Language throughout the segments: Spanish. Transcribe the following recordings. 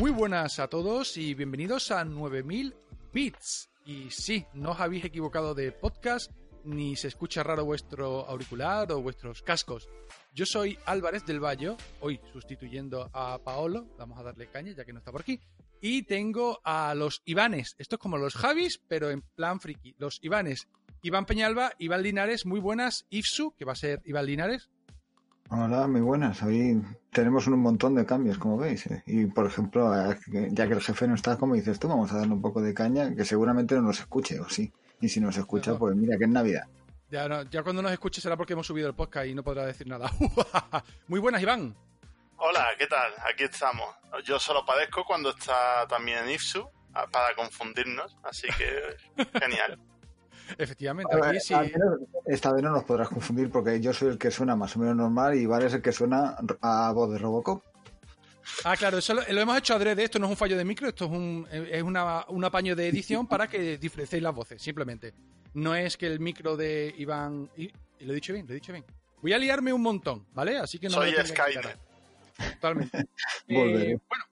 Muy buenas a todos y bienvenidos a 9000 Bits. Y sí, no os habéis equivocado de podcast, ni se escucha raro vuestro auricular o vuestros cascos. Yo soy Álvarez del Valle, hoy sustituyendo a Paolo, vamos a darle caña ya que no está por aquí. Y tengo a los Ivanes, esto es como los Javis, pero en plan friki. Los Ivanes, Iván Peñalba, Iván Linares, muy buenas. Ifsu, que va a ser Iván Linares. Hola, muy buenas. Hoy tenemos un montón de cambios, como veis. ¿eh? Y, por ejemplo, ya que el jefe no está, como dices tú, vamos a darle un poco de caña, que seguramente no nos escuche, o sí. Y si nos escucha, pues mira, que es Navidad. Ya, no, ya cuando nos escuche será porque hemos subido el podcast y no podrá decir nada. muy buenas, Iván. Hola, ¿qué tal? Aquí estamos. Yo solo padezco cuando está también Ifsu para confundirnos, así que genial. Efectivamente, aquí sí. Esta vez no nos podrás confundir porque yo soy el que suena más o menos normal y Iván es el que suena a voz de Robocop. Ah, claro, eso lo, hemos hecho adrede. Esto no es un fallo de micro, esto es un, es una, un apaño de edición para que diferenciéis las voces, simplemente. No es que el micro de Iván. Y, lo he dicho bien, lo he dicho bien. Voy a liarme un montón, ¿vale? Así que no Soy Skynet. Totalmente. eh, bueno,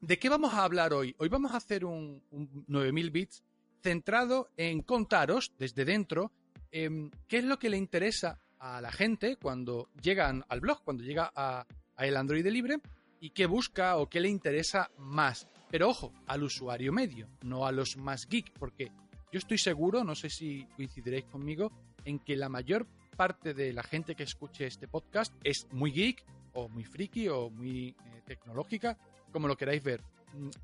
¿de qué vamos a hablar hoy? Hoy vamos a hacer un, un 9000 bits centrado en contaros desde dentro eh, qué es lo que le interesa a la gente cuando llegan al blog, cuando llega a, a el Android libre y qué busca o qué le interesa más. Pero ojo, al usuario medio, no a los más geek, porque yo estoy seguro, no sé si coincidiréis conmigo, en que la mayor parte de la gente que escuche este podcast es muy geek o muy friki o muy eh, tecnológica, como lo queráis ver.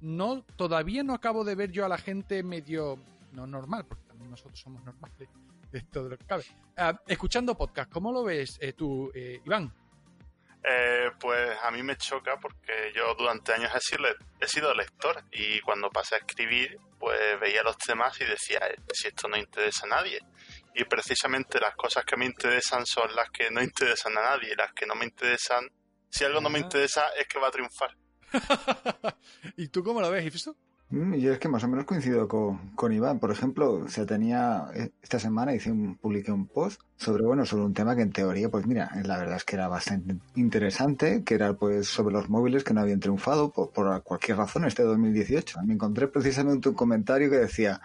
No, todavía no acabo de ver yo a la gente medio no normal, porque también nosotros somos normales de todo lo que cabe. Uh, escuchando podcast, ¿cómo lo ves eh, tú, eh, Iván? Eh, pues a mí me choca porque yo durante años he sido, he sido lector y cuando pasé a escribir pues veía los temas y decía eh, si esto no interesa a nadie y precisamente las cosas que me interesan son las que no interesan a nadie. Las que no me interesan si algo no me interesa es que va a triunfar. ¿y tú cómo lo ves, Ifso? Mm, yo es que más o menos coincido con, con, Iván. Por ejemplo, se tenía esta semana hice un, publiqué un post sobre bueno sobre un tema que en teoría, pues mira, la verdad es que era bastante interesante, que era pues sobre los móviles que no habían triunfado por, por cualquier razón este 2018. Me encontré precisamente un comentario que decía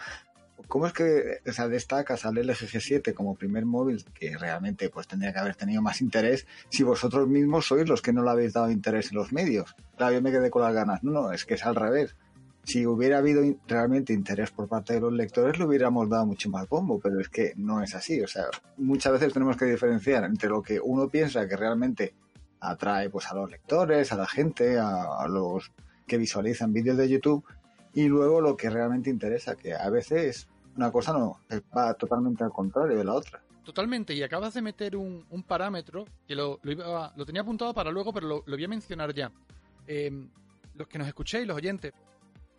¿Cómo es que o destacas al LG G7 como primer móvil que realmente pues tendría que haber tenido más interés si vosotros mismos sois los que no le habéis dado interés en los medios? Claro, yo me quedé con las ganas. No, no, es que es al revés si hubiera habido realmente interés por parte de los lectores, le hubiéramos dado mucho más bombo, pero es que no es así. O sea, muchas veces tenemos que diferenciar entre lo que uno piensa que realmente atrae pues a los lectores, a la gente, a, los que visualizan vídeos de YouTube, y luego lo que realmente interesa, que a veces una cosa no va totalmente al contrario de la otra. Totalmente, y acabas de meter un, parámetro que lo, lo, iba, lo, tenía apuntado para luego, pero lo, lo voy a mencionar ya. Eh, los que nos escuchéis, los oyentes,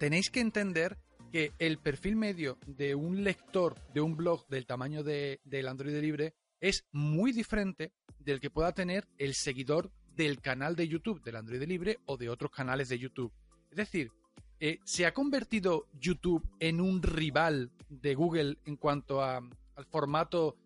tenéis que entender que el perfil medio de un lector de un blog del tamaño de, del Android libre es muy diferente del que pueda tener el seguidor del canal de YouTube del Android libre o de otros canales de YouTube. Es decir, eh, ¿se ha convertido YouTube en un rival de Google en cuanto a, al formato?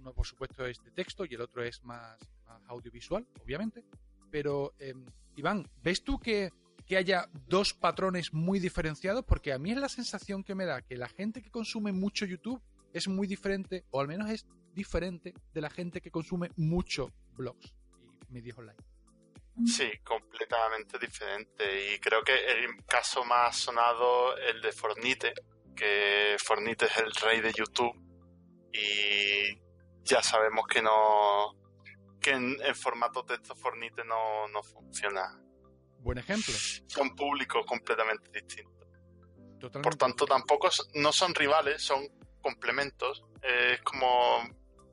Uno, por supuesto, es de texto y el otro es más, audiovisual, obviamente. Pero, eh, Iván, ¿ves tú que que haya dos patrones muy diferenciados, porque a mí es la sensación que me da que la gente que consume mucho YouTube es muy diferente, o al menos es diferente de la gente que consume mucho blogs y medios online. Sí, completamente diferente. Y creo que el caso más sonado el de Fornite, que Fornite es el rey de YouTube y ya sabemos que no que en, en formato texto Fornite no, no funciona Buen ejemplo. Son públicos completamente distintos. Totalmente. Por tanto, tampoco no son rivales, son complementos. Es como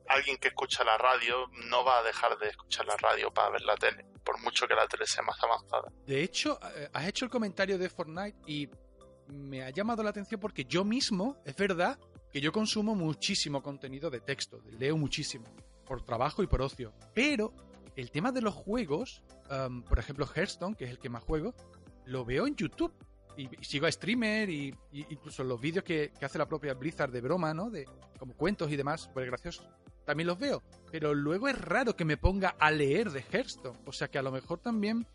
alguien que escucha la radio no va a dejar de escuchar la radio para ver la tele, por mucho que la tele sea más avanzada. De hecho, eh, has hecho el comentario de Fortnite y me ha llamado la atención porque yo mismo, es verdad, que yo consumo muchísimo contenido de texto, leo muchísimo, por trabajo y por ocio. Pero el tema de los juegos, por ejemplo Hearthstone, que es el que más juego, lo veo en YouTube. Y, sigo a streamer y, incluso los vídeos que, hace la propia Blizzard de broma, ¿no? De como cuentos y demás, pues graciosos. También los veo. Pero luego es raro que me ponga a leer de Hearthstone. O sea que a lo mejor también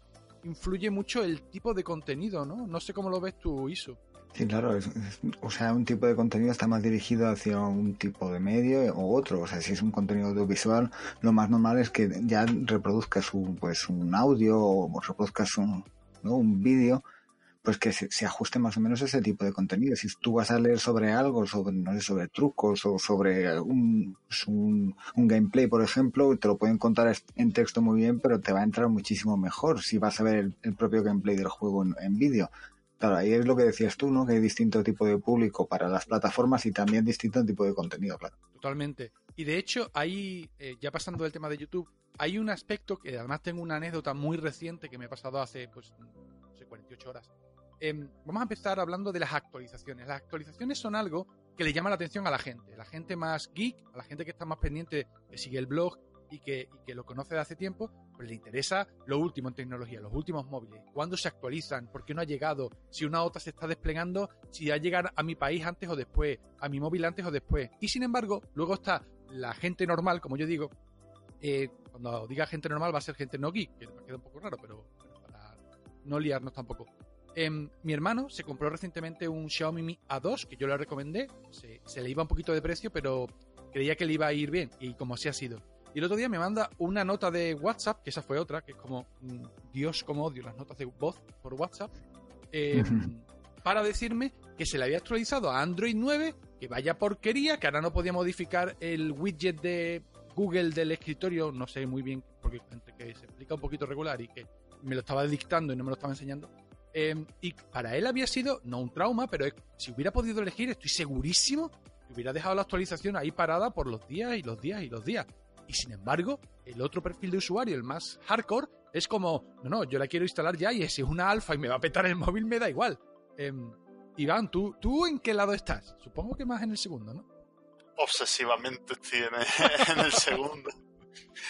influye mucho el tipo de contenido, ¿no? No sé cómo lo ves tú, Isu. Sí, claro, o sea, un tipo de contenido está más dirigido hacia un tipo de medio o otro. O sea, si es un contenido audiovisual, lo más normal es que ya reproduzcas un, pues, un audio o reproduzcas un, un vídeo, pues que se, ajuste más o menos a ese tipo de contenido. Si tú vas a leer sobre algo, sobre, no sé, sobre trucos o sobre un, un, gameplay, por ejemplo, te lo pueden contar en texto muy bien, pero te va a entrar muchísimo mejor si vas a ver el, propio gameplay del juego en vídeo. Claro, ahí es lo que decías tú, ¿no? Que hay distinto tipo de público para las plataformas y también distinto tipo de contenido, claro. Totalmente. Y de hecho, ahí, eh, ya pasando del tema de YouTube, hay un aspecto que además tengo una anécdota muy reciente que me ha pasado hace, pues, no sé, 48 horas. Em, vamos a empezar hablando de las actualizaciones. Las actualizaciones son algo que le llama la atención a la gente. La gente más geek, a la gente que está más pendiente, que sigue el blog y que, y que lo conoce de hace tiempo, le interesa lo último en tecnología, los últimos móviles, cuándo se actualizan, por qué no ha llegado, si una OTA se está desplegando, si va a llegar a mi país antes o después, a mi móvil antes o después. Y sin embargo, luego está la gente normal, como yo digo, eh, cuando diga gente normal va a ser gente no geek, que me queda un poco raro, pero para no liarnos tampoco. Em, mi hermano se compró recientemente un Xiaomi Mi A2 que yo le recomendé. Se, se, le iba un poquito de precio, pero creía que le iba a ir bien. Y como así ha sido. Y el otro día me manda una nota de WhatsApp, que esa fue otra, que es como, mm, Dios, como odio las notas de voz por WhatsApp, eh, para decirme que se le había actualizado a Android 9, que vaya porquería, que ahora no podía modificar el widget de Google del escritorio, no sé muy bien, porque entre que se explica un poquito regular y que me lo estaba dictando y no me lo estaba enseñando. Em, y para él había sido, no un trauma, pero si hubiera podido elegir, estoy segurísimo que hubiera dejado la actualización ahí parada por los días y los días y los días. Y sin embargo, el otro perfil de usuario, el más hardcore, es como, no, no, yo la quiero instalar ya y si es una alfa y me va a petar el móvil, me da igual. Eh, Iván, ¿tú, ¿tú en qué lado estás? Supongo que más en el segundo, ¿no? Obsesivamente estoy en el, segundo.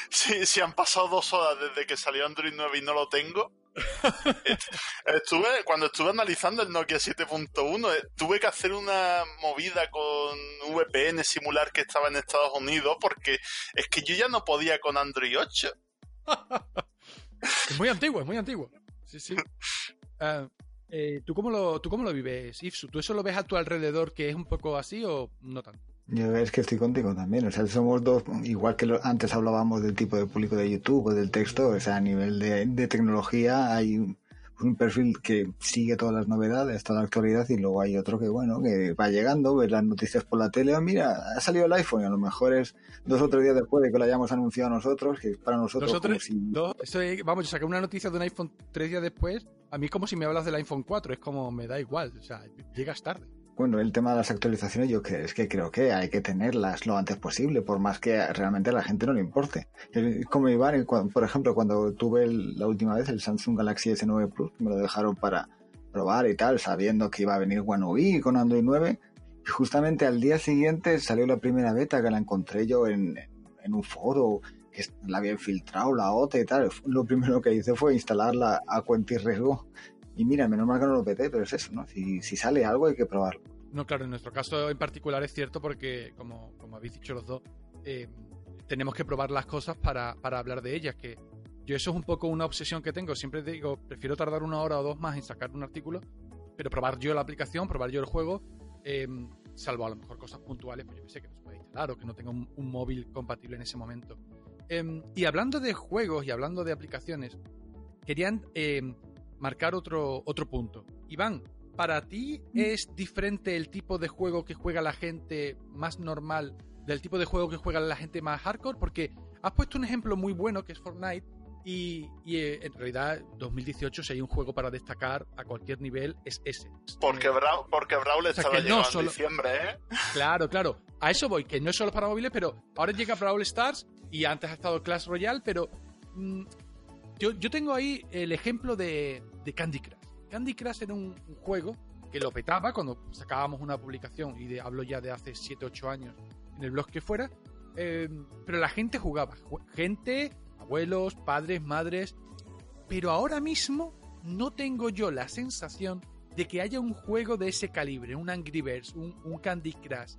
Si, si han pasado dos horas desde que salió Android 9 y no lo tengo, estuve, cuando estuve analizando el Nokia 7.1, eh, tuve que hacer una movida con VPN, simular que estaba en Estados Unidos, porque es que yo ya no podía con Android 8. es muy antiguo, es muy antiguo. Sí, sí. Ah, eh, ¿tú, cómo lo, ¿Tú cómo lo vives, Ifsu? ¿Tú eso lo ves a tu alrededor que es un poco así o no tanto? Yo es que estoy contigo también, o sea, somos dos, igual que antes hablábamos del tipo de público de YouTube o del texto, o sea, a nivel de, tecnología hay un, perfil que sigue todas las novedades, toda la actualidad, y luego hay otro que, bueno, que va llegando, ve las noticias por la tele, oh, mira, ha salido el iPhone, y a lo mejor es dos o tres días después de que lo hayamos anunciado nosotros, que para nosotros... Nosotros, vamos, yo saqué una noticia de un iPhone tres días después, a mí es como si me hablas del iPhone 4, es como, me da igual, o sea, llegas tarde. Bueno, el tema de las actualizaciones yo es que creo que hay que tenerlas lo antes posible, por más que realmente a la gente no le importe. Como Iván, por ejemplo, cuando tuve la última vez el Samsung Galaxy S9 Plus, me lo dejaron para probar y tal, sabiendo que iba a venir One UI con Android 9, y justamente al día siguiente salió la primera beta que la encontré yo en, un foro, que la había filtrado la OTA y tal. Lo primero que hice fue instalarla a cuenta y riesgo y mira, menos mal que no lo peté, pero es eso, ¿no? Si, sale algo hay que probarlo. No, claro, en nuestro caso en particular es cierto porque, como, habéis dicho los dos, eh, tenemos que probar las cosas para, hablar de ellas, que yo eso es un poco una obsesión que tengo. Siempre digo, prefiero tardar una hora o dos más en sacar un artículo, pero probar yo la aplicación, probar yo el juego, eh, salvo a lo mejor cosas puntuales, pues yo que sé que no se puede instalar o que no tenga un, móvil compatible en ese momento. Em, y hablando de juegos y hablando de aplicaciones, querían em, marcar otro, otro punto. Iván, ¿para ti mm. es diferente el tipo de juego que juega la gente más normal del tipo de juego que juega la gente más hardcore? Porque has puesto un ejemplo muy bueno que es Fortnite Y, y, eh, en realidad, 2018, si hay un juego para destacar a cualquier nivel, es ese. Porque, Brawl, porque Brawl sea, estaba que no llegando solo- en diciembre, ¿eh? Claro, claro. A eso voy, que no es solo para móviles, pero ahora llega Brawl Stars y antes ha estado Clash Royale, pero mm, yo, tengo ahí el ejemplo de, Candy Crush. Candy Crush era un, juego que lo petaba cuando sacábamos una publicación, y de, hablo ya de hace 7-8 años en el blog que fuera, eh, pero la gente jugaba. Ju- Gente, abuelos, padres, madres, pero ahora mismo no tengo yo la sensación de que haya un juego de ese calibre, un Angry Birds, un, Candy Crush.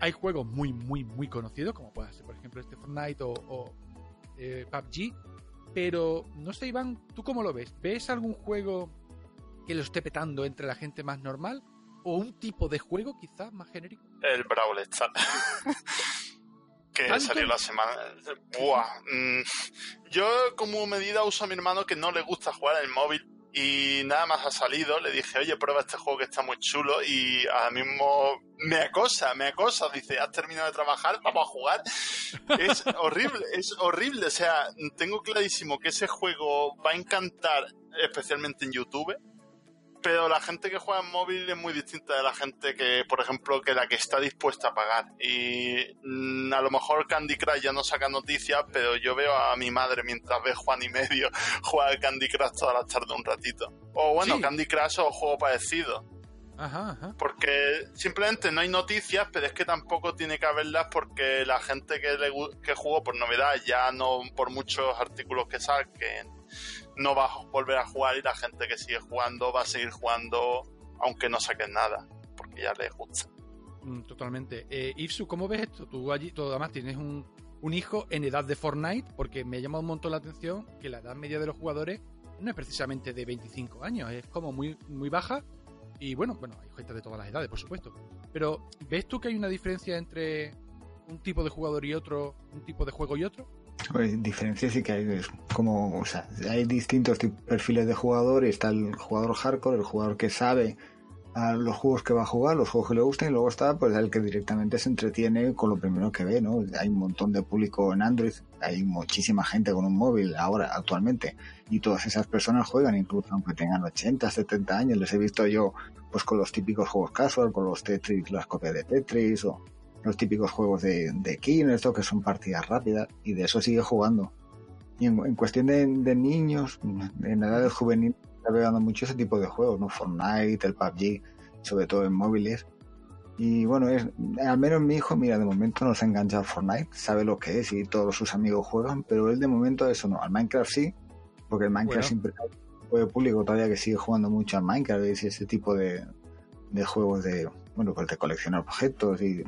Hay juegos muy, muy, muy conocidos, como puede ser, por ejemplo, este Fortnite o, o, eh, PUBG, pero no sé, Iván, ¿tú cómo lo ves? ¿Ves algún juego que lo esté petando entre la gente más normal? ¿O un tipo de juego quizás más genérico? El Brawl Stars. que ¿Tanto? salió la semana. Buah. mm, Yo, como medida, uso a mi hermano que no le gusta jugar en el móvil. Y nada más ha salido, le dije, oye, prueba este juego que está muy chulo. Y ahora mismo me acosa, me acosa. Dice, ¿has terminado de trabajar? Vamos a jugar. Es horrible, es horrible. O sea, tengo clarísimo que ese juego va a encantar, especialmente en YouTube. Pero la gente que juega en móvil es muy distinta de la gente que, por ejemplo, que la que está dispuesta a pagar. Y mm, a lo mejor Candy Crush ya no saca noticias, pero yo veo a mi madre mientras ve Juan y medio jugar Candy Crush todas las tardes un ratito. O bueno, Sí. Candy Crush o juego parecido. Ajá, ajá. Porque simplemente no hay noticias, pero es que tampoco tiene que haberlas porque la gente que, le, que jugó por novedad ya no, por muchos artículos que saquen, no va a volver a jugar y la gente que sigue jugando va a seguir jugando aunque no saquen nada, porque ya les gusta. Mm, Totalmente. Eh, ¿cómo ves esto? Tú allí, tú además tienes un, un hijo en edad de Fortnite, porque me llama un montón la atención que la edad media de los jugadores no es precisamente de 25 años, es como muy, muy baja. Y bueno, bueno, hay gente de todas las edades, por supuesto. Pero, ¿ves tú que hay una diferencia entre un tipo de jugador y otro, un tipo de juego y otro? Pues, diferencias sí que hay, es como, o sea, hay distintos perfiles de jugador y está el jugador hardcore, el jugador que sabe a los juegos que va a jugar, los juegos que le gustan y luego está pues el que directamente se entretiene con lo primero que ve, ¿no? Hay un montón de público en Android, hay muchísima gente con un móvil ahora, actualmente, y todas esas personas juegan, incluso aunque tengan 80, 70 años, les he visto yo pues con los típicos juegos casual, con los Tetris, las copias de Tetris o los típicos juegos de, de King, esto que son partidas rápidas, y de eso sigue jugando. Y en, en cuestión de, de niños, en edades juveniles, está pegando mucho ese tipo de juegos, ¿no? Fortnite, el PUBG, sobre todo en móviles. Y bueno, es, al menos mi hijo, mira, de momento no se ha enganchado a Fortnite, sabe lo que es y todos sus amigos juegan, pero él de momento eso no. Al Minecraft sí, porque el Minecraft Bueno. siempre hay un juego público todavía que sigue jugando mucho al Minecraft y ese tipo de, de juegos de, bueno, pues de coleccionar objetos y,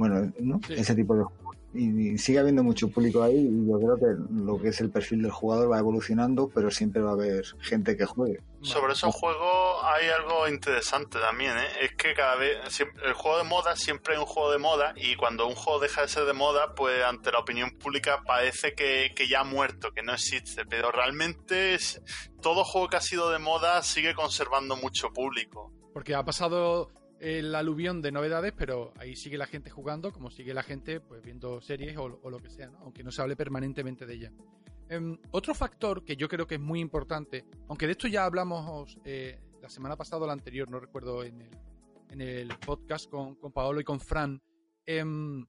bueno, ¿no? Sí. ese tipo de juegos. Y, y sigue habiendo mucho público ahí y yo creo que lo que es el perfil del jugador va evolucionando, pero siempre va a haber gente que juegue. Sobre esos juegos hay algo interesante también, ¿eh? Es que cada vez, siempre- el juego de moda siempre es un juego de moda y cuando un juego deja de ser de moda, pues ante la opinión pública parece que, que ya ha muerto, que no existe, pero realmente es- todo juego que ha sido de moda sigue conservando mucho público. Porque ha pasado el aluvión de novedades, pero ahí sigue la gente jugando, como sigue la gente pues viendo series o, lo que sea, aunque no se hable permanentemente de ella. Em, otro factor que yo creo que es muy importante, aunque de esto ya hablamos eh, la semana pasada o la anterior, no recuerdo en el, en el podcast con, con Paolo y con Fran, em,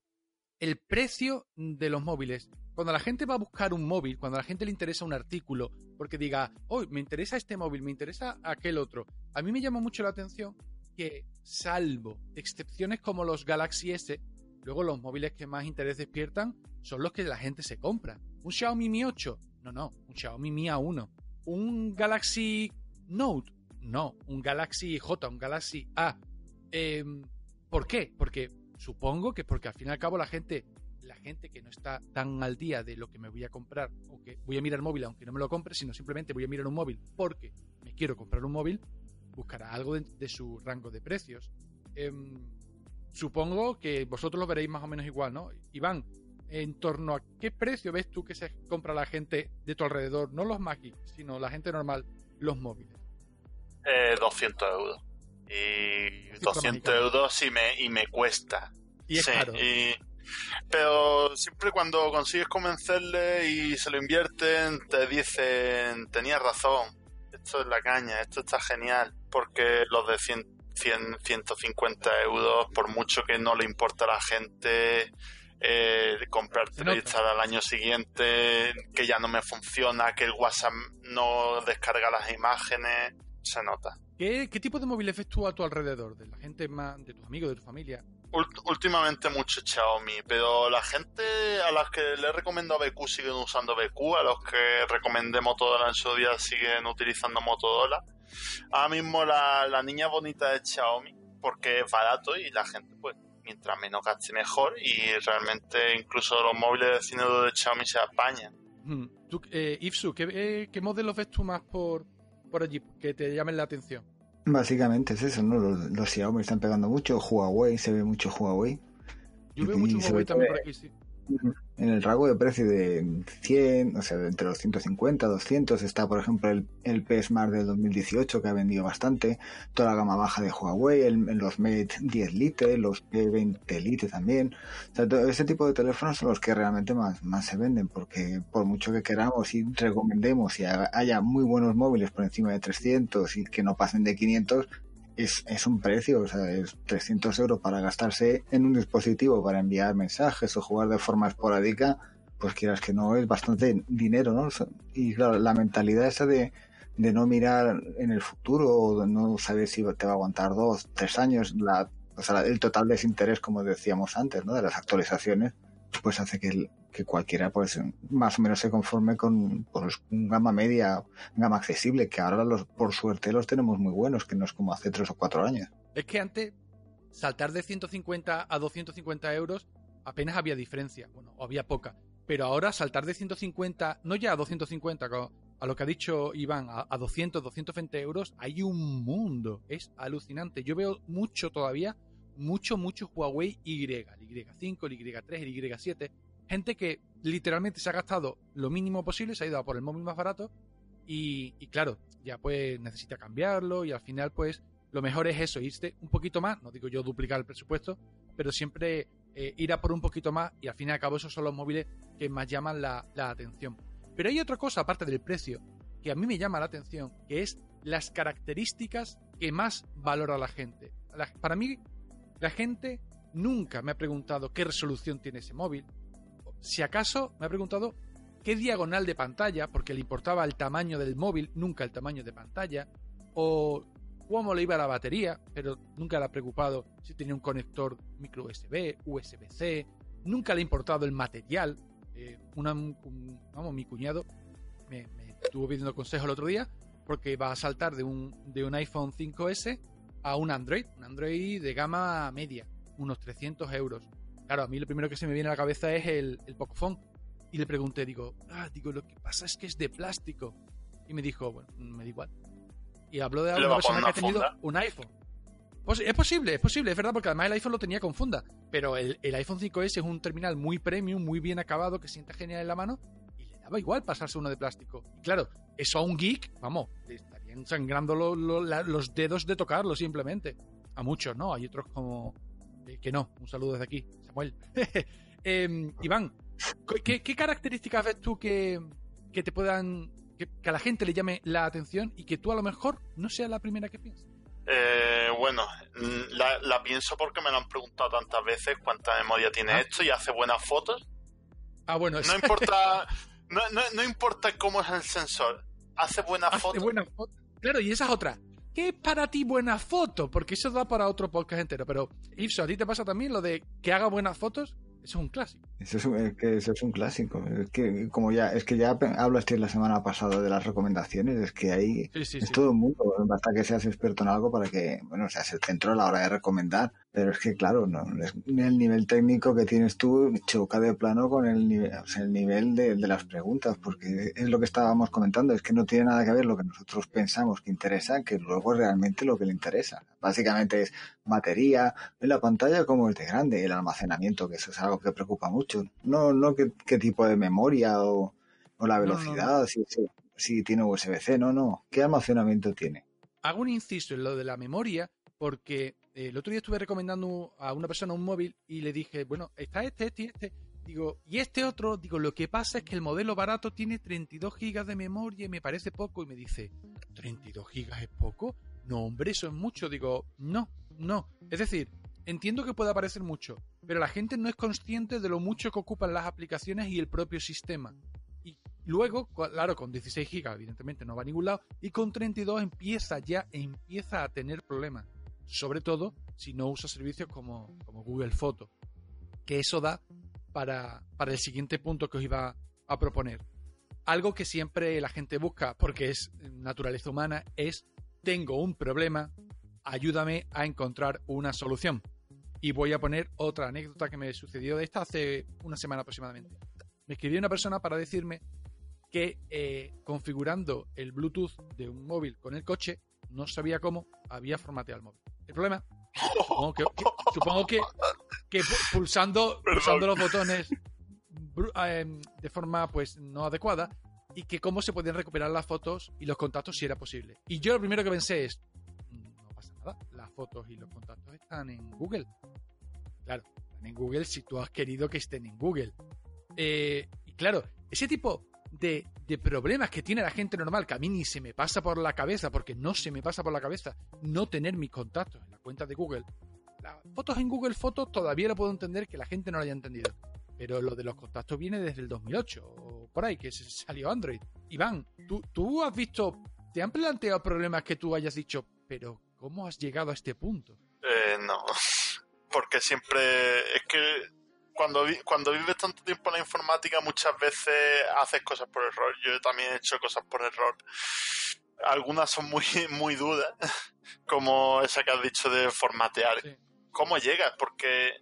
el precio de los móviles. Cuando la gente va a buscar un móvil, cuando a la gente le interesa un artículo, porque diga, hoy me interesa este móvil, me interesa aquel otro, a mí me llama mucho la atención que, salvo excepciones como los Galaxy S, luego los móviles que más interés despiertan son los que la gente se compra. ¿Un Xiaomi Mi 8? No, no, un Xiaomi Mi A1. ¿Un Galaxy Note? No, un Galaxy J, un Galaxy A. Em, ¿Por qué? Porque supongo que porque al fin y al cabo la gente, la gente que no está tan al día de lo que me voy a comprar, o que voy a mirar móvil aunque no me lo compre, sino simplemente voy a mirar un móvil porque me quiero comprar un móvil, buscará algo de, de su rango de precios. Em, supongo que vosotros lo veréis más o menos igual, ¿no? Iván, en torno a qué precio ves tú que se compra la gente de tu alrededor, no los Magic, sino la gente normal, los móviles. Eh, 200 euros. Y Cifra 200 mágica. euros y me, y me cuesta. Y es Sí, caro. y Pero siempre cuando consigues convencerle y se lo invierten, te dicen, tenías razón, esto es la caña, esto está genial, porque los de 100, 100 150 euros, por mucho que no le importa a la gente, eh, comprártelo y estar al año siguiente, que ya no me funciona, que el WhatsApp no descarga las imágenes, se nota. ¿Qué, tipo de móvil ves tú a tu alrededor? ¿De la gente más, de tus amigos, de tu familia? últimamente mucho Xiaomi, pero la gente a las que le he recomendado BQ siguen usando BQ, a los que recomendé Motorola en su día siguen utilizando Motorola. Ahora mismo la, la niña bonita es Xiaomi, porque es barato y la gente pues mientras menos gaste mejor y realmente incluso los móviles de cine de Xiaomi se apañan. Hmm. ¿Tú, eh, Ipsu, ¿qué, eh, ¿qué, modelos ves tú más por, por allí que te llamen la atención? Básicamente es eso, ¿no? Los, Xiaomi están pegando mucho, Huawei, se ve mucho Huawei. Yo veo mucho Huawei también por aquí, sí en el rango de precio de 100, o sea, entre los 150, 200 está, por ejemplo, el, el P Smart del 2018 que ha vendido bastante, toda la gama baja de Huawei, el, los Mate 10 Lite, los P20 Lite también. O sea, todo ese tipo de teléfonos son los que realmente más, más se venden, porque por mucho que queramos y recomendemos y haya muy buenos móviles por encima de 300 y que no pasen de 500, es, es un precio, o sea, es 300 euros para gastarse en un dispositivo para enviar mensajes o jugar de forma esporádica, pues quieras que no, es bastante dinero, ¿no? Y la mentalidad esa de, de no mirar en el futuro o no saber si te va a aguantar dos, tres años, la, o sea, el total desinterés, como decíamos antes, ¿no? De las actualizaciones, pues hace que, que cualquiera pues más o menos se conforme con pues, un gama media, gama accesible, que ahora los, por suerte los tenemos muy buenos, que no es como hace tres o cuatro años. Es que antes saltar de 150 a 250 euros apenas había diferencia, bueno, había poca, pero ahora saltar de 150, no ya a 250, a lo que ha dicho Iván, a, a 200, 220 euros, hay un mundo, es alucinante. Yo veo mucho todavía mucho, mucho Huawei Y, el Y5, el Y3, el Y7. Gente que literalmente se ha gastado lo mínimo posible, se ha ido a por el móvil más barato y, claro, ya pues necesita cambiarlo y al final pues lo mejor es eso, irse un poquito más, no digo yo duplicar el presupuesto, pero siempre eh, ir a por un poquito más y al fin y al cabo esos son los móviles que más llaman la, atención. Pero hay otra cosa aparte del precio que a mí me llama la atención, que es las características que más valora la gente. para mí la gente nunca me ha preguntado qué resolución tiene ese móvil. Si acaso me ha preguntado qué diagonal de pantalla, porque le importaba el tamaño del móvil, nunca el tamaño de pantalla, o cómo le iba la batería, pero nunca le ha preocupado si tenía un conector micro USB, USB-C, nunca le ha importado el material. Eh, vamos, mi cuñado me, estuvo pidiendo consejo el otro día porque va a saltar de un, de un iPhone 5S a un Android, un Android de gama media, unos 300 euros. Claro, a mí lo primero que se me viene a la cabeza es el, el Pocophone. Y le pregunté, digo, ah, digo, lo que pasa es que es de plástico. Y me dijo, bueno, me da igual. Y habló de una persona que ha tenido un iPhone. Pues es posible, es posible, es verdad, porque además el iPhone lo tenía con funda. Pero el, el iPhone 5S es un terminal muy premium, muy bien acabado, que siente genial en la mano. Y le daba igual pasarse uno de plástico. Y claro, eso a un geek, vamos, sangrando los dedos de tocarlo simplemente. A muchos, ¿no? Hay otros como que no. Un saludo desde aquí, Samuel. Em, Iván, ¿qué, características ves tú que, que te puedan... Que, a la gente le llame la atención y que tú a lo mejor no sea la primera que piensas? Eh, bueno, mm, la, pienso porque me lo han preguntado tantas veces cuánta memoria tiene ah. esto y hace buenas fotos. Ah, bueno, no importa, no, no, importa cómo es el sensor, hace buenas fotos. Claro, y esa es otra. ¿Qué es para ti buena foto? Porque eso da para otro podcast entero. Pero, Ipso, ¿a ti te pasa también lo de que haga buenas fotos? Eso es un clásico. Eso es un, que eso es un clásico. Es que como ya es que ya hablaste la semana pasada de las recomendaciones, es que ahí es todo el mundo. Basta que seas experto en algo para que, bueno, seas el centro a la hora de recomendar. Pero es que, claro, no, el nivel técnico que tienes tú choca de plano con el nivel, o sea, el nivel de, de, las preguntas, porque es lo que estábamos comentando, es que no tiene nada que ver lo que nosotros pensamos que interesa, que luego realmente lo que le interesa. Básicamente es batería, en la pantalla como es de grande, el almacenamiento, que eso es algo que preocupa mucho. No, no qué, qué tipo de memoria o, o la velocidad, Si, si tiene USB-C, no, no. ¿Qué almacenamiento tiene? Hago un inciso en lo de la memoria, porque el otro día estuve recomendando a una persona un móvil y le dije, bueno, está este, este y este. Digo, y este otro, digo, lo que pasa es que el modelo barato tiene 32 gigas de memoria y me parece poco. Y me dice, ¿32 gigas es poco? No, hombre, eso es mucho. Digo, no, no. Es decir, entiendo que pueda parecer mucho, pero la gente no es consciente de lo mucho que ocupan las aplicaciones y el propio sistema. Y luego, claro, con 16 gigas, evidentemente no va a ningún lado, y con 32 empieza ya, empieza a tener problemas. Sobre todo si no usa servicios como, Google Photo. Que eso da para, para el siguiente punto que os iba a proponer. Algo que siempre la gente busca, porque es naturaleza humana, es tengo un problema, ayúdame a encontrar una solución. Y voy a poner otra anécdota que me sucedió de esta hace una semana aproximadamente. Me escribió una persona para decirme que eh, configurando el Bluetooth de un móvil con el coche, no sabía cómo, había formateado el móvil. El problema, supongo que, que, pulsando, pulsando los botones em, de forma pues no adecuada y que cómo se podían recuperar las fotos y los contactos si era posible. Y yo lo primero que pensé es, las fotos y los contactos están en Google. Claro, están en Google si tú has querido que estén en Google. Eh, y claro, ese tipo de, problemas que tiene la gente normal, que a mí ni se me pasa por la cabeza, porque no se me pasa por la cabeza no tener mis contactos en la cuenta de Google. Las fotos en Google Fotos todavía lo puedo entender que la gente no lo haya entendido. Pero lo de los contactos viene desde el 2008 o por ahí, que salió Android. Iván, ¿tú, tú has visto, te han planteado problemas que tú hayas dicho, pero ¿Cómo has llegado a este punto? Eh, no, porque siempre es que cuando, cuando vives tanto tiempo en la informática muchas veces haces cosas por error. Yo también he hecho cosas por error. Algunas son muy, muy dudas, como esa que has dicho de formatear. ¿Cómo llegas? Porque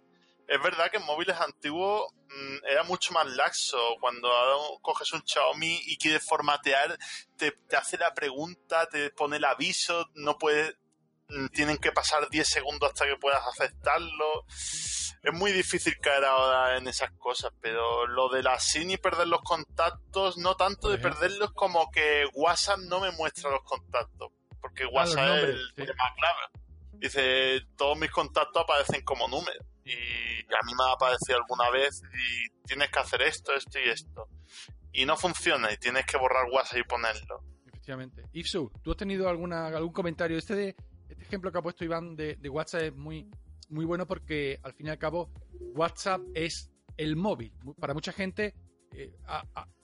es verdad que en móviles antiguos mm, era mucho más laxo. Cuando coges un Xiaomi y quieres formatear, te, te, hace la pregunta, te pone el aviso, no puedes Mm, tienen que pasar 10 segundos hasta que puedas aceptarlo. Es muy difícil caer ahora en esas cosas, pero lo de la SIM y perder los contactos, no tanto de perderlos como que WhatsApp no me muestra los contactos, porque WhatsApp es el tema clave. Dice, todos mis contactos aparecen como números y a mí me ha aparecido alguna vez y tienes que hacer esto, esto y esto. Y no funciona y tienes que borrar WhatsApp y ponerlo. Efectivamente. Ifsu, ¿tú has tenido alguna, algún comentario este de este ejemplo que ha puesto Iván de, WhatsApp es muy, muy bueno porque al fin y al cabo WhatsApp es el móvil. Para mucha gente eh,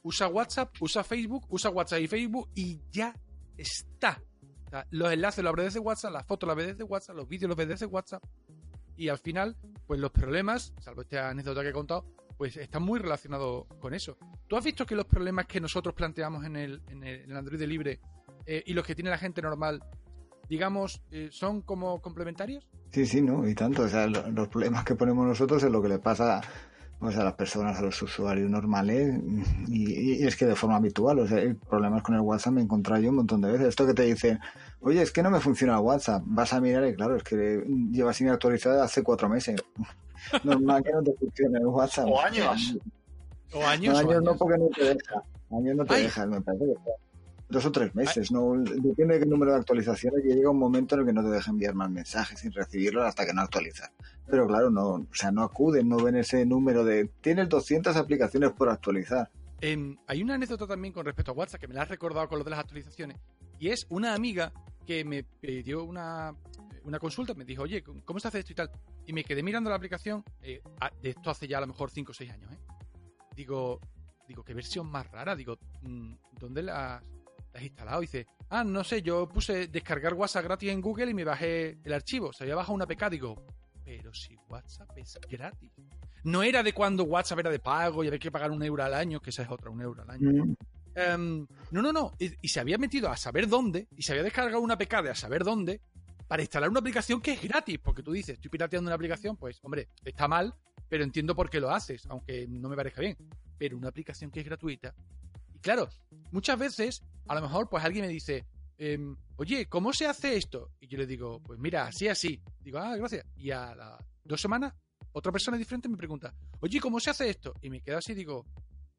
usa WhatsApp, usa Facebook, usa WhatsApp y Facebook y ya está. los enlaces los ves desde WhatsApp, las fotos las ves desde WhatsApp, los vídeos los ves desde WhatsApp. Y al final, pues los problemas, salvo esta anécdota que he contado, pues están muy relacionados con eso. ¿Tú has visto que los problemas que nosotros planteamos en el, en el, Android libre eh, y los que tiene la gente normal digamos, eh, son como complementarios? Sí, sí, ¿no? Y tanto. O sea, los problemas que ponemos nosotros es lo que le pasa a las personas, a los usuarios normales, y, es que de forma habitual, o sea, hay problemas con el WhatsApp me he encontrado yo un montón de veces. Esto que te dicen, oye, es que no me funciona el WhatsApp, vas a mirar y claro, es que lleva sin actualizar hace cuatro meses. Normal que no te funcione el WhatsApp. O años. O años. No, años, no, porque no te deja. Años no te deja, me parece dos o tres meses, ¿no? Depende de qué número de actualizaciones y llega un momento en el que no te deja enviar más mensajes sin recibirlos hasta que no actualizas. Pero claro, no, o sea, no acuden, no ven ese número de tienes 200 aplicaciones por actualizar. Em, hay una anécdota también con respecto a WhatsApp que me la has recordado con lo de las actualizaciones y es una amiga que me pidió una, una consulta, me dijo, oye, ¿cómo se hace esto y tal? Y me quedé mirando la aplicación, eh, de esto hace ya a lo mejor 5 o 6 años, ¿eh? Digo, digo, qué versión más rara, digo, mm, ¿dónde las, has instalado? Y dice, ah, no sé, yo puse descargar WhatsApp gratis en Google y me bajé el archivo. Se había bajado una PK. Digo, pero si WhatsApp es gratis. No era de cuando WhatsApp era de pago y había que pagar un euro al año, que esa es otra, un euro al año. Mm. Em, no, no, no. Y, se había metido a saber dónde, y se había descargado una PK de a saber dónde, para instalar una aplicación que es gratis. Porque tú dices, estoy pirateando una aplicación, pues, hombre, está mal, pero entiendo por qué lo haces, aunque no me parezca bien. Pero una aplicación que es gratuita, claro, muchas veces, a lo mejor, pues alguien me dice, em, oye, ¿cómo se hace esto? Y yo le digo, pues mira, así, así. Digo, ah, gracias. Y a las dos semanas, otra persona diferente me pregunta, oye, ¿cómo se hace esto? Y me quedo así, digo,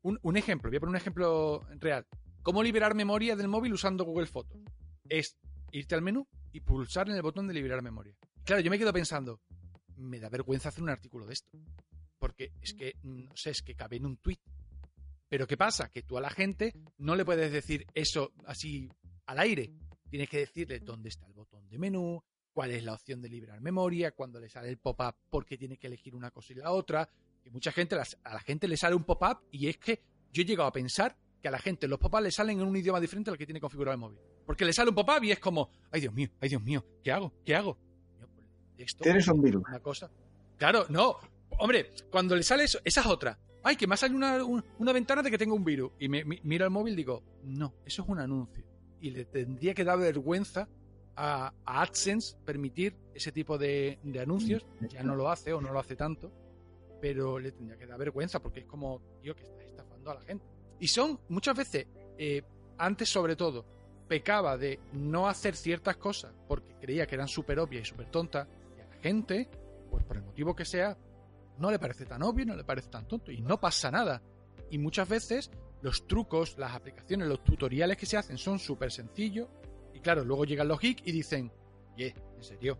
un, ejemplo, voy a poner un ejemplo real. ¿Cómo liberar memoria del móvil usando Google Fotos? Es irte al menú y pulsar en el botón de liberar memoria. claro, yo me quedo pensando, me da vergüenza hacer un artículo de esto. Porque es que, no sé, es que cabe en un tuit. Pero ¿qué pasa? Que tú a la gente no le puedes decir eso así al aire. Tienes que decirle dónde está el botón de menú, cuál es la opción de liberar memoria, cuando le sale el pop-up, porque tiene que elegir una cosa y la otra. Y mucha gente, a la gente le sale un pop-up y es que yo he llegado a pensar que a la gente los pop-ups le salen en un idioma diferente al que tiene configurado el móvil. Porque le sale un pop-up y es como, ay Dios mío, ay Dios mío, ¿qué hago? ¿Qué hago? Tienes un virus. Una cosa. Claro, no. Hombre, cuando le sale eso, esa es otra. Ay, que me sale una, una, ventana de que tengo un virus. Y me, miro el móvil y digo, no, eso es un anuncio. Y le tendría que dar vergüenza a, AdSense permitir ese tipo de, anuncios. Ya no lo hace o no lo hace tanto. Pero le tendría que dar vergüenza porque es como, tío, que está estafando a la gente. Y son muchas veces, eh, antes sobre todo, pecaba de no hacer ciertas cosas porque creía que eran súper obvias y súper tontas. Y a la gente, pues por el motivo que sea, no le parece tan obvio, no le parece tan tonto. Y no pasa nada. Y muchas veces los trucos, las aplicaciones, los tutoriales que se hacen son súper sencillos. Y claro, luego llegan los geeks y dicen, oye, en serio,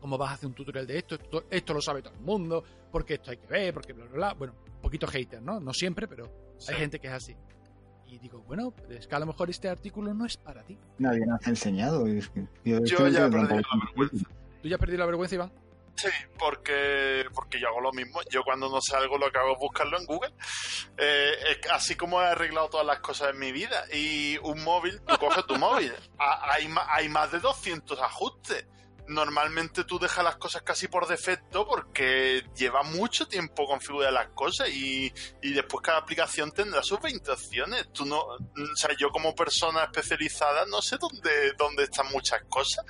¿cómo vas a hacer un tutorial de esto? esto? lo sabe todo el mundo, porque esto hay que ver, porque bla, bla, bla. Bueno, un poquito hater, ¿no? No siempre, pero hay gente que es así. Y digo, bueno, es que a lo mejor este artículo no es para ti. Nadie nos ha enseñado. yo, ya he perdido la vergüenza. ¿Tú ya has perdido la vergüenza, Iván? Sí, porque, porque yo hago lo mismo. Yo cuando no sé algo lo que hago es buscarlo en Google. Eh, así como he arreglado todas las cosas en mi vida. Y un móvil, tú coges tu móvil. Hay, hay más de 200 ajustes normalmente tú dejas las cosas casi por defecto porque lleva mucho tiempo configurar las cosas y, después cada aplicación tendrá sus 20 opciones. Tú no, o sea, yo como persona especializada no sé dónde, dónde están muchas cosas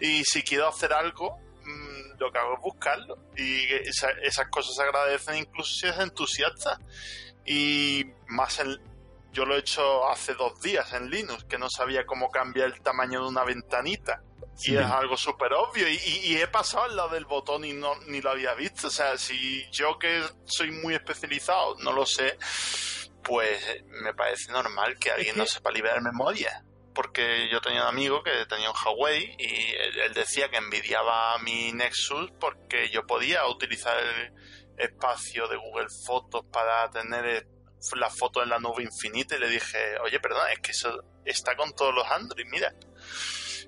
y si quiero hacer algo lo que hago es buscarlo y esas cosas se agradecen incluso si es entusiasta y más en, yo lo he hecho hace dos días en Linux que no sabía cómo cambiar el tamaño de una ventanita y es algo súper obvio. Y, he pasado al lado del botón y no ni lo había visto. O sea, si yo que soy muy especializado no lo sé, pues me parece normal que alguien no sepa liberar memoria. Porque yo tenía un amigo que tenía un Huawei y él, decía que envidiaba mi Nexus porque yo podía utilizar el espacio de Google Fotos para tener la foto en la nube infinita y le dije, oye, perdón, es que eso está con todos los Android, mira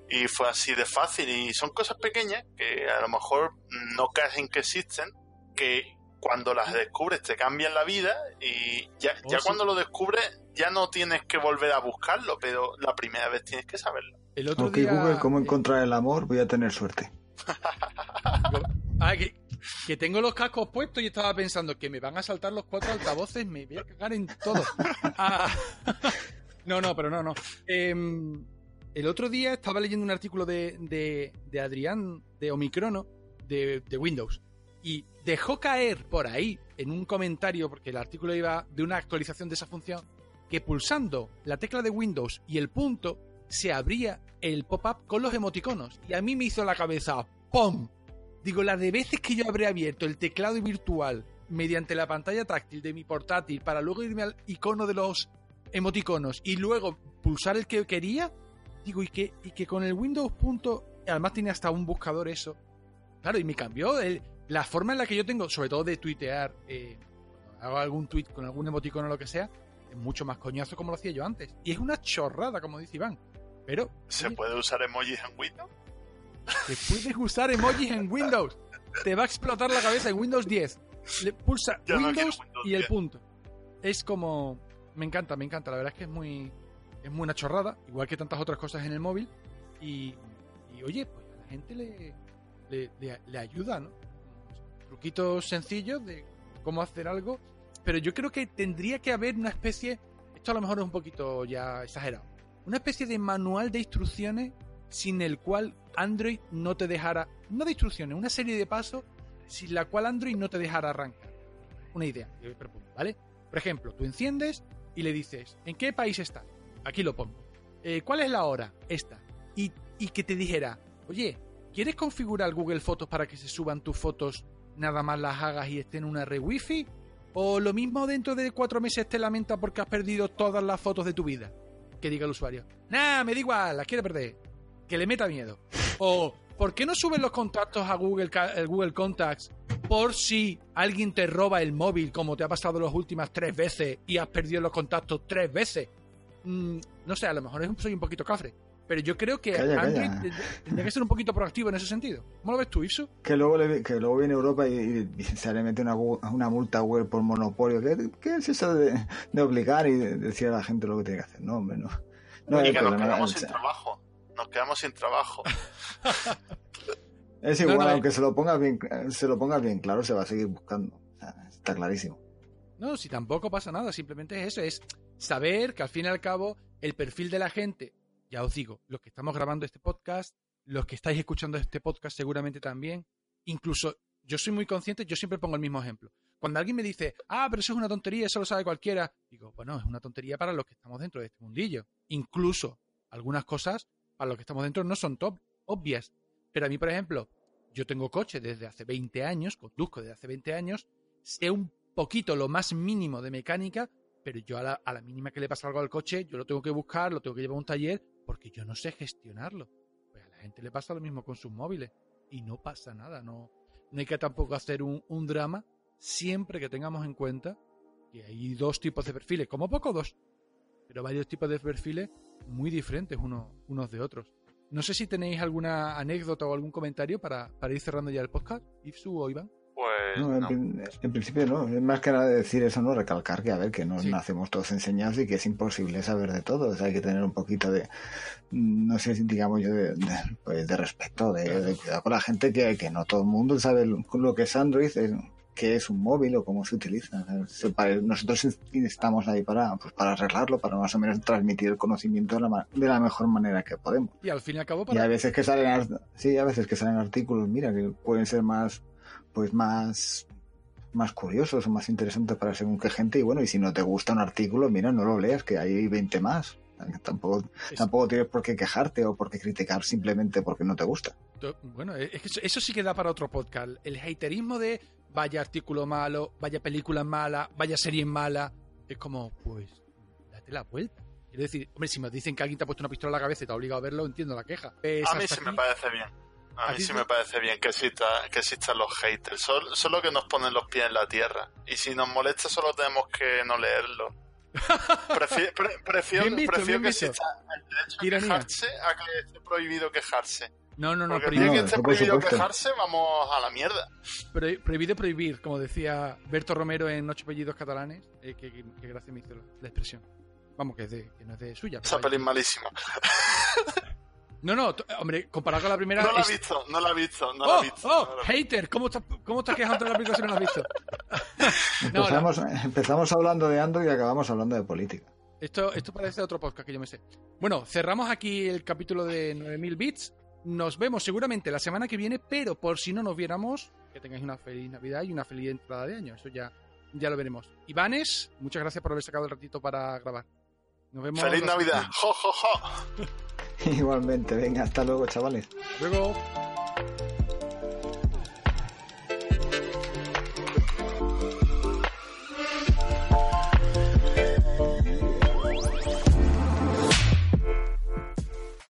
y fue así de fácil y son cosas pequeñas que a lo mejor no caes en que existen que cuando las descubres te cambian la vida y ya, oh, ya cuando lo descubres ya no tienes que volver a buscarlo pero la primera vez tienes que saberlo. El otro día... Google cómo encontrar el amor voy a tener suerte. Ah, que, tengo los cascos puestos y estaba pensando que me van a saltar los cuatro altavoces me voy a cagar en todo. Ah, no no pero no no. Eh, el otro día estaba leyendo un artículo de, Adrián de Omicrono de, Windows y dejó caer por ahí en un comentario, porque el artículo iba de una actualización de esa función, que pulsando la tecla de Windows y el punto se abría el pop-up con los emoticonos. Y a mí me hizo la cabeza ¡pum! Digo, la de veces que yo habré abierto el teclado virtual mediante la pantalla táctil de mi portátil para luego irme al icono de los emoticonos y luego pulsar el que quería, Digo, y que, y que con el Windows punto, además tiene hasta un buscador eso. Claro, y me cambió el, la forma en la que yo tengo, sobre todo de tuitear, eh, hago algún tweet con algún emoticono o lo que sea, es mucho más coñazo como lo hacía yo antes. Y es una chorrada, como dice Iván. Pero. ¿Se puede usar emojis en Windows? Se puedes usar emojis en Windows. Te va a explotar la cabeza en Windows 10. Le pulsa Windows, y el punto. Es como. Me encanta, me encanta. La verdad es que es muy es muy una chorrada, igual que tantas otras cosas en el móvil. Y, oye, pues a la gente le, le, ayuda, ¿no? Truquitos sencillos de cómo hacer algo. Pero yo creo que tendría que haber una especie, esto a lo mejor es un poquito ya exagerado, una especie de manual de instrucciones sin el cual Android no te dejara, no de instrucciones, una serie de pasos sin la cual Android no te dejara arrancar. Una idea propongo, ¿vale? Por ejemplo, tú enciendes y le dices, ¿en qué país estás? aquí lo pongo. Eh, ¿Cuál es la hora? Esta. Y, que te dijera, oye, ¿quieres configurar Google Fotos para que se suban tus fotos, nada más las hagas y estén en una red wifi? ¿O lo mismo dentro de cuatro meses te lamenta porque has perdido todas las fotos de tu vida? Que diga el usuario. Nah, me da igual, las quiere perder. Que le meta miedo. O, ¿por qué no suben los contactos a Google, el Google Contacts por si alguien te roba el móvil, como te ha pasado las últimas tres veces y has perdido los contactos tres veces? Mm, no sé, a lo mejor soy un poquito cafre. Pero yo creo que Calla, Android calla. tendría- que ser un poquito proactivo en ese sentido. ¿Cómo lo ves tú, Isu? Que luego, le- que luego viene Europa y, y se le mete una, una multa web por monopolio. ¿Qué, qué es eso de, de obligar y de decir a la gente lo que tiene que hacer? No, hombre, no. No, y que nos quedamos sin trabajo. Nos quedamos sin trabajo. es igual, no, aunque se lo pongas bien, se lo pongas bien claro, se va a seguir buscando. Está clarísimo. No, si tampoco pasa nada, simplemente es eso, es saber que al fin y al cabo el perfil de la gente, ya os digo, los que estamos grabando este podcast, los que estáis escuchando este podcast seguramente también, incluso yo soy muy consciente, yo siempre pongo el mismo ejemplo. Cuando alguien me dice, ah, pero eso es una tontería, eso lo sabe cualquiera, digo, bueno, es una tontería para los que estamos dentro de este mundillo. Incluso algunas cosas para los que estamos dentro no son top, obvias. Pero a mí, por ejemplo, yo tengo coche desde hace 20 años, conduzco desde hace 20 años, sé un poquito, lo más mínimo de mecánica, pero yo a la, a la mínima que le pasa algo al coche, yo lo tengo que buscar, lo tengo que llevar a un taller, porque yo no sé gestionarlo. Pues a la gente le pasa lo mismo con sus móviles y no pasa nada, no, no hay que tampoco hacer un, drama siempre que tengamos en cuenta que hay dos tipos de perfiles, como poco dos, pero varios tipos de perfiles muy diferentes unos, de otros. No sé si tenéis alguna anécdota o algún comentario para, para ir cerrando ya el podcast, Ifsu o Iván. No, en, no. en principio no, es más que nada decir eso, no recalcar que a ver, que no Sí. nacemos todos enseñados y que es imposible saber de todo, o sea, hay que tener un poquito de, no sé si digamos yo, de, de, pues, de respeto, de, de cuidado con la gente, que, que no todo el mundo sabe lo, lo que es Android, eh, qué es un móvil o cómo se utiliza. Nosotros estamos ahí para, pues, para arreglarlo, para más o menos transmitir el conocimiento de la, de la mejor manera que podemos. Y al fin y al cabo, Y para, a veces que salen sí, a veces que salen artículos, mira, que pueden ser más pues más más curiosos o más interesantes para según qué gente y bueno, y si no te gusta un artículo, mira, no lo leas, que hay 20 más. Tampoco, Es- tampoco tienes por qué quejarte o por qué criticar simplemente porque no te gusta. Bueno, es que eso, eso sí que da para otro podcast. El haterismo de vaya artículo malo, vaya película mala, vaya serie mala, es como, pues, date la vuelta. Quiero decir, hombre, si me dicen que alguien te ha puesto una pistola en la cabeza y te ha obligado a verlo, entiendo la queja. Pues A mí sí me aquí- parece bien. A ¿A mí sí te- me parece bien que, exista, que existan los haters. Solo, solo que nos ponen los pies en la tierra. Y si nos molesta, solo tenemos que no leerlo. Prefi- pre- prefiero visto, prefiero que exista el derecho a quejarse a que esté prohibido quejarse. No, no, no, Porque prohibido, que esté prohibido supuesto. quejarse, vamos a la mierda. pro- prohibido prohibir, como decía Berto Romero en Ocho apellidos catalanes, eh, que, que- que gracia me hizo la, la expresión. Vamos, que, es de, que no es de suya. Esa peli es malísima. No, no, hombre, comparado con la primera... No la es- he visto, no la he visto, no la ¡Oh! he visto. ¡Oh! no la. ¡Hater! ¿Cómo estás cómo estás quejando de la película si no la has visto? No, no. Empezamos, empezamos hablando de Android y acabamos hablando de política. Esto, esto parece otro podcast que yo me sé. Bueno, cerramos aquí el capítulo de 9000 bits. Nos vemos seguramente la semana que viene, pero por si no nos viéramos, que tengáis una feliz Navidad y una feliz entrada de año. Eso ya, ya lo veremos. Ivanes, muchas gracias por haber sacado el ratito para grabar. Nos vemos. ¡Feliz la semana Navidad! ¡Jo, jo, jo! Igualmente, venga, hasta luego, chavales. Luego.